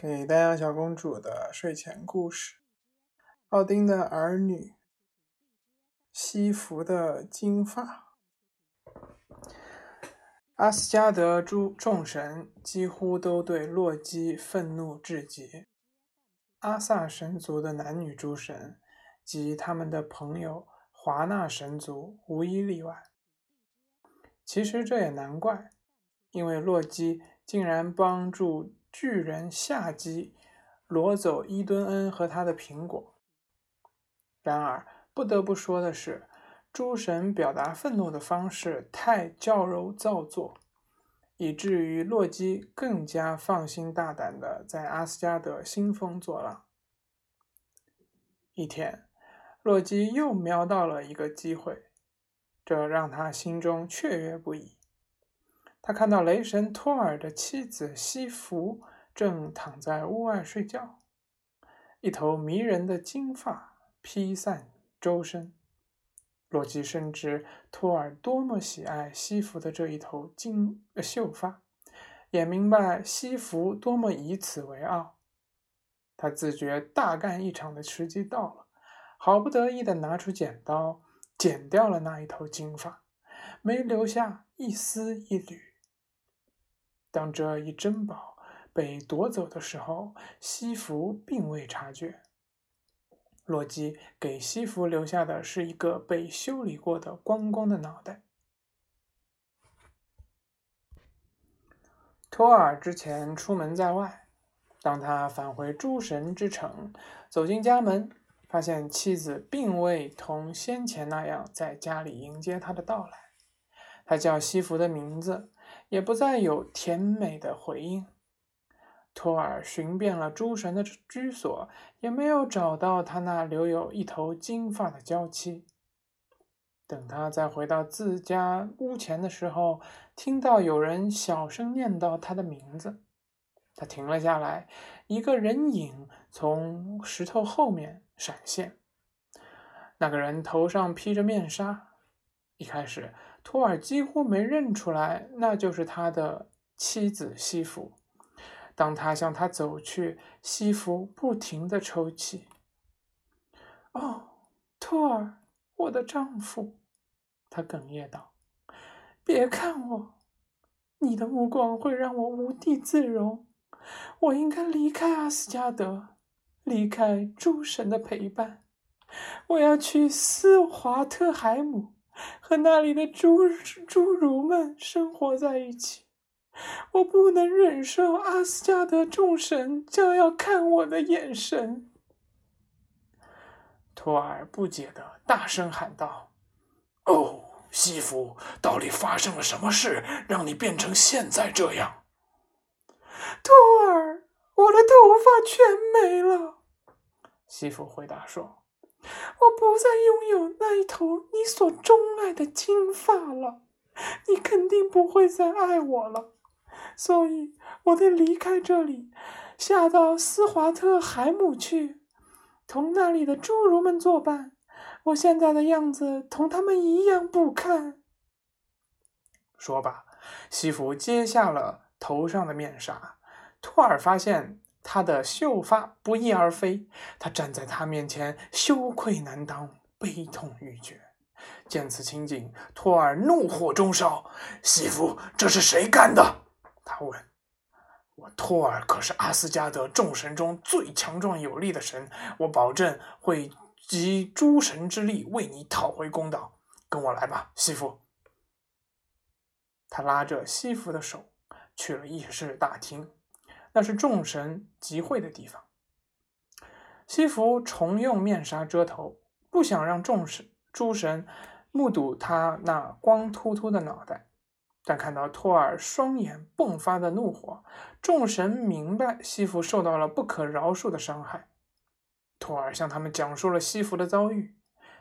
给丹阳小公主的睡前故事：奥丁的儿女，西服的金发。阿斯加德诸众神几乎都对洛基愤怒至极，阿萨神族的男女诸神及他们的朋友华纳神族无一例外。其实这也难怪，因为洛基竟然帮助。巨人夏基夺走伊敦恩和他的苹果。然而，不得不说的是，诸神表达愤怒的方式太矫揉造作，以至于洛基更加放心大胆的在阿斯加德兴风作浪。一天，洛基又瞄到了一个机会，这让他心中雀跃不已。他看到雷神托尔的妻子西弗正躺在屋外睡觉，一头迷人的金发披散周身。洛基深知托尔多么喜爱西弗的这一头金呃秀发，也明白西弗多么以此为傲。他自觉大干一场的时机到了，好不得意地拿出剪刀，剪掉了那一头金发，没留下一丝一缕。当这一珍宝被夺走的时候，西弗并未察觉。洛基给西弗留下的是一个被修理过的光光的脑袋。托尔之前出门在外，当他返回诸神之城，走进家门，发现妻子并未同先前那样在家里迎接他的到来。他叫西弗的名字。也不再有甜美的回应。托尔寻遍了诸神的居所，也没有找到他那留有一头金发的娇妻。等他再回到自家屋前的时候，听到有人小声念叨他的名字，他停了下来。一个人影从石头后面闪现，那个人头上披着面纱。一开始。托尔几乎没认出来，那就是他的妻子西弗。当他向他走去，西弗不停的抽泣。“哦，托尔，我的丈夫！”他哽咽道，“别看我，你的目光会让我无地自容。我应该离开阿斯加德，离开诸神的陪伴。我要去斯华特海姆。”和那里的侏侏儒们生活在一起，我不能忍受阿斯加德众神将要看我的眼神。托尔不解的大声喊道：“哦，西弗，到底发生了什么事，让你变成现在这样？”托尔，我的头发全没了。”西弗回答说。我不再拥有那一头你所钟爱的金发了，你肯定不会再爱我了，所以我得离开这里，下到斯华特海姆去，同那里的侏儒们作伴。我现在的样子同他们一样不堪。说罢，西弗揭下了头上的面纱，托尔发现。他的秀发不翼而飞，他站在他面前，羞愧难当，悲痛欲绝。见此情景，托尔怒火中烧：“西弗，这是谁干的？”他问。“我托尔可是阿斯加德众神中最强壮有力的神，我保证会集诸神之力为你讨回公道。跟我来吧，西弗。”他拉着西弗的手去了议事大厅。那是众神集会的地方。西弗重用面纱遮头，不想让众神诸神目睹他那光秃秃的脑袋。但看到托尔双眼迸发的怒火，众神明白西弗受到了不可饶恕的伤害。托尔向他们讲述了西弗的遭遇。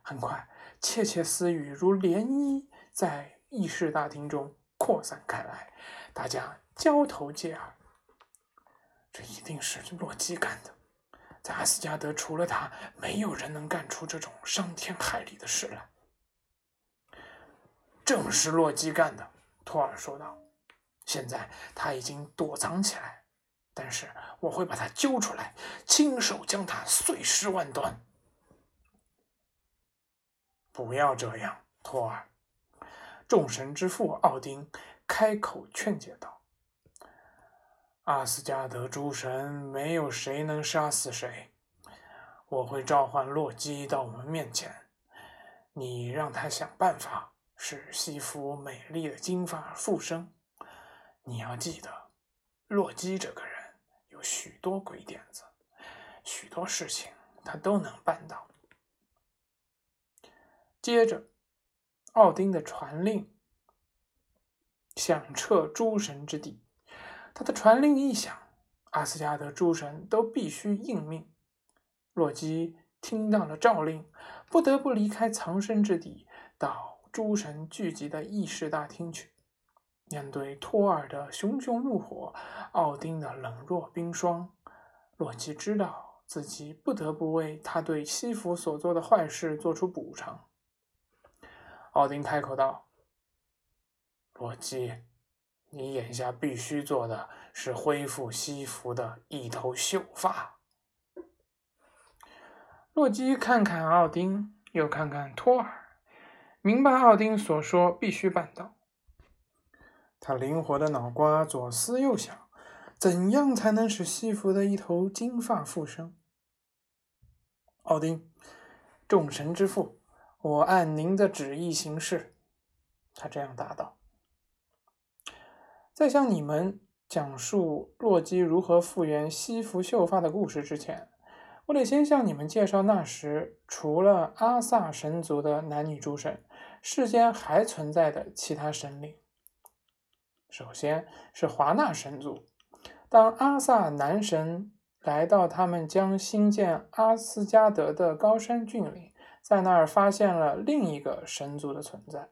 很快，窃窃私语如涟漪在议事大厅中扩散开来，大家交头接耳。这一定是洛基干的，在阿斯加德除了他，没有人能干出这种伤天害理的事来。正是洛基干的，托尔说道。现在他已经躲藏起来，但是我会把他揪出来，亲手将他碎尸万段。不要这样，托尔。众神之父奥丁开口劝解道：“阿斯加德诸神没有谁能杀死谁。我会召唤洛基到我们面前，你让他想办法使西弗美丽的金发复生。你要记得，洛基这个人有许多鬼点子，许多事情他都能办到。”接着。奥丁的传令响彻诸神之地。他的传令一响，阿斯加德诸神都必须应命。洛基听到了诏令，不得不离开藏身之地，到诸神聚集的议事大厅去。面对托尔的熊熊怒火，奥丁的冷若冰霜，洛基知道自己不得不为他对西弗所做的坏事做出补偿。奥丁开口道：“洛基，你眼下必须做的是恢复西服的一头秀发。”洛基看看奥丁，又看看托尔，明白奥丁所说必须办到。他灵活的脑瓜左思右想，怎样才能使西服的一头金发复生？奥丁，众神之父。我按您的旨意行事，他这样答道。在向你们讲述洛基如何复原西服秀发的故事之前，我得先向你们介绍那时除了阿萨神族的男女诸神，世间还存在的其他神灵。首先是华纳神族，当阿萨男神来到他们将兴建阿斯加德的高山峻岭。在那儿发现了另一个神族的存在，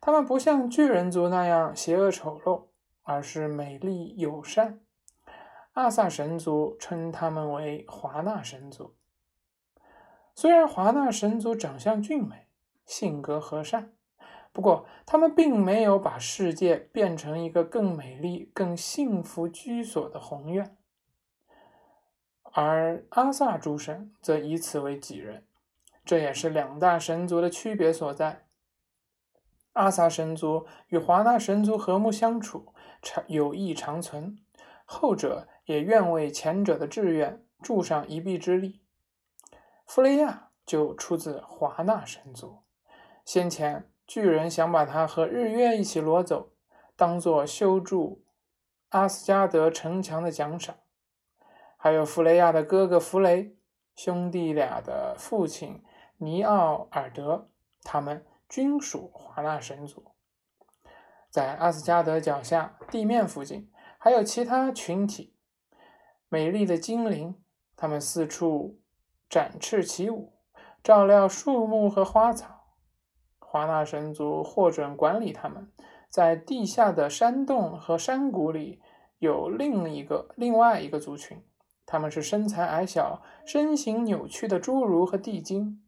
他们不像巨人族那样邪恶丑陋，而是美丽友善。阿萨神族称他们为华纳神族。虽然华纳神族长相俊美，性格和善，不过他们并没有把世界变成一个更美丽、更幸福居所的宏愿，而阿萨诸神则以此为己任。这也是两大神族的区别所在。阿萨神族与华纳神族和睦相处，长友谊长存，后者也愿为前者的志愿助上一臂之力。弗雷亚就出自华纳神族，先前巨人想把他和日月一起掳走，当做修筑阿斯加德城墙的奖赏。还有弗雷亚的哥哥弗雷，兄弟俩的父亲。尼奥尔德，他们均属华纳神族。在阿斯加德脚下地面附近，还有其他群体，美丽的精灵，他们四处展翅起舞，照料树木和花草。华纳神族获准管理他们。在地下的山洞和山谷里，有另一个、另外一个族群，他们是身材矮小、身形扭曲的侏儒和地精。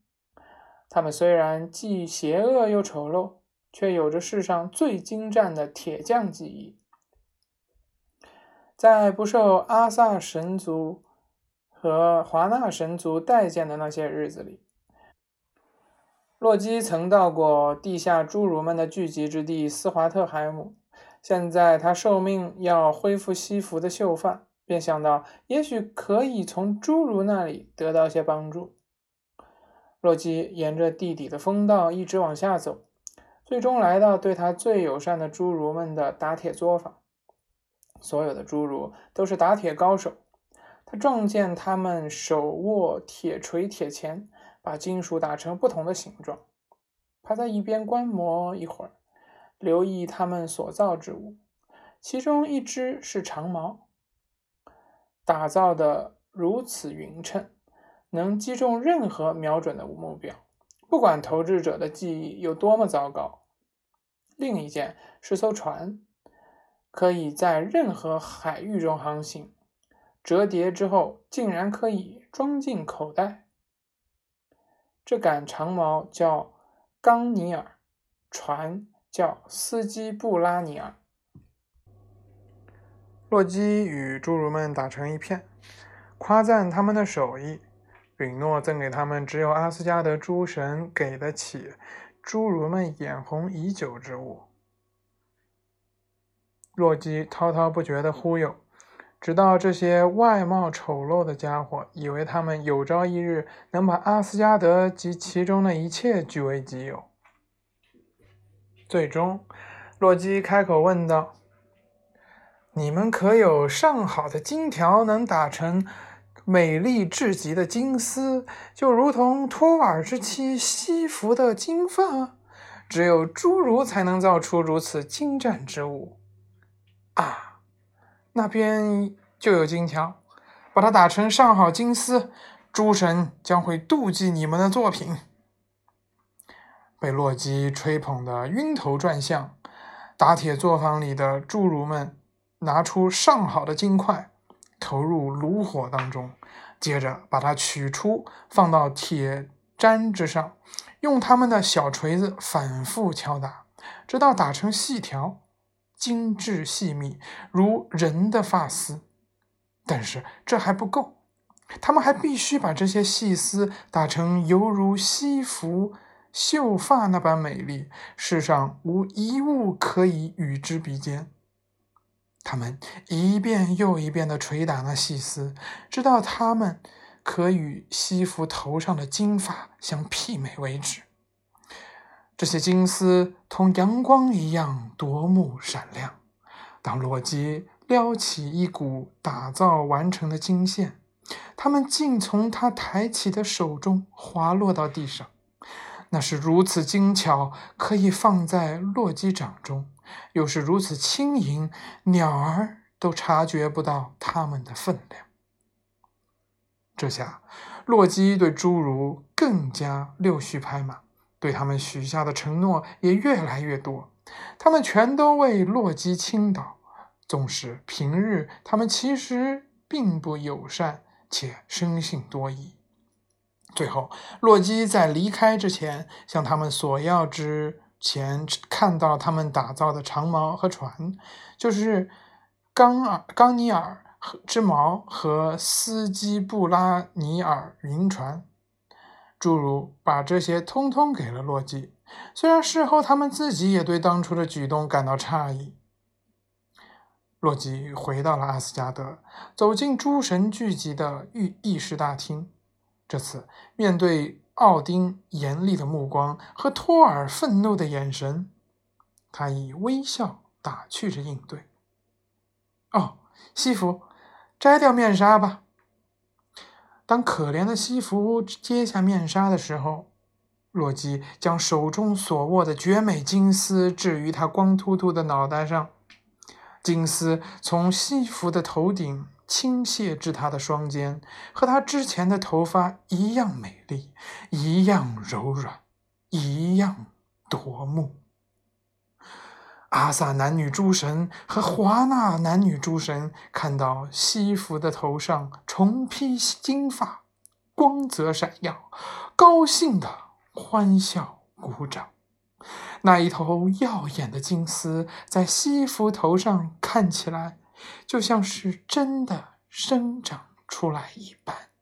他们虽然既邪恶又丑陋，却有着世上最精湛的铁匠技艺。在不受阿萨神族和华纳神族待见的那些日子里，洛基曾到过地下侏儒们的聚集之地斯华特海姆。现在他受命要恢复西服的秀发，便想到也许可以从侏儒那里得到些帮助。洛基沿着地底的风道一直往下走，最终来到对他最友善的侏儒们的打铁作坊。所有的侏儒都是打铁高手。他撞见他们手握铁锤、铁钳，把金属打成不同的形状。他在一边观摩一会儿，留意他们所造之物。其中一只是长矛，打造的如此匀称。能击中任何瞄准的目标，不管投掷者的技艺有多么糟糕。另一件是艘船，可以在任何海域中航行，折叠之后竟然可以装进口袋。这杆长矛叫冈尼尔，船叫斯基布拉尼尔。洛基与侏儒们打成一片，夸赞他们的手艺，允诺赠给他们只有阿斯加德诸神给得起、侏儒们眼红已久之物。洛基滔滔不绝地忽悠，直到这些外貌丑陋的家伙以为他们有朝一日能把阿斯加德及其中的一切据为己有。最终，洛基开口问道。你们可有上好的金条能打成美丽至极的金丝，就如同托尔之妻西服的金发？只有侏儒才能造出如此精湛之物。啊，那边就有金条，把它打成上好金丝，诸神将会妒忌你们的作品。被洛基吹捧的晕头转向，打铁作坊里的侏儒们。拿出上好的金块，投入炉火当中，接着把它取出，放到铁砧之上，用他们的小锤子反复敲打，直到打成细条，精致细密，如人的发丝。但是这还不够，他们还必须把这些细丝打成犹如西服秀发那般美丽，世上无一物可以与之比肩。他们一遍又一遍地捶打那细丝，直到它们可与西服头上的金发相媲美为止。这些金丝同阳光一样夺目闪亮。当洛基撩起一股打造完成的金线，它们竟从他抬起的手中滑落到地上。那是如此精巧，可以放在洛基掌中。又是如此轻盈，鸟儿都察觉不到它们的分量。这下，洛基对侏儒更加六须拍马，对他们许下的承诺也越来越多。他们全都为洛基倾倒，纵使平日他们其实并不友善且生性多疑。最后，洛基在离开之前向他们索要之。前看到他们打造的长矛和船，就是冈尔冈尼尔之矛和斯基布拉尼尔云船。诸如把这些通通给了洛基，虽然事后他们自己也对当初的举动感到诧异。洛基回到了阿斯加德，走进诸神聚集的御议事大厅，这次面对。奥丁严厉的目光和托尔愤怒的眼神，他以微笑打趣着应对。哦，西服，摘掉面纱吧。当可怜的西服揭下面纱的时候，洛基将手中所握的绝美金丝置于他光秃秃的脑袋上，金丝从西服的头顶。倾泻至他的双肩，和他之前的头发一样美丽，一样柔软，一样夺目。阿萨男女诸神和华纳男女诸神看到西服的头上重披金发，光泽闪耀，高兴的欢笑鼓掌。那一头耀眼的金丝在西服头上看起来。就像是真的生长出来一般。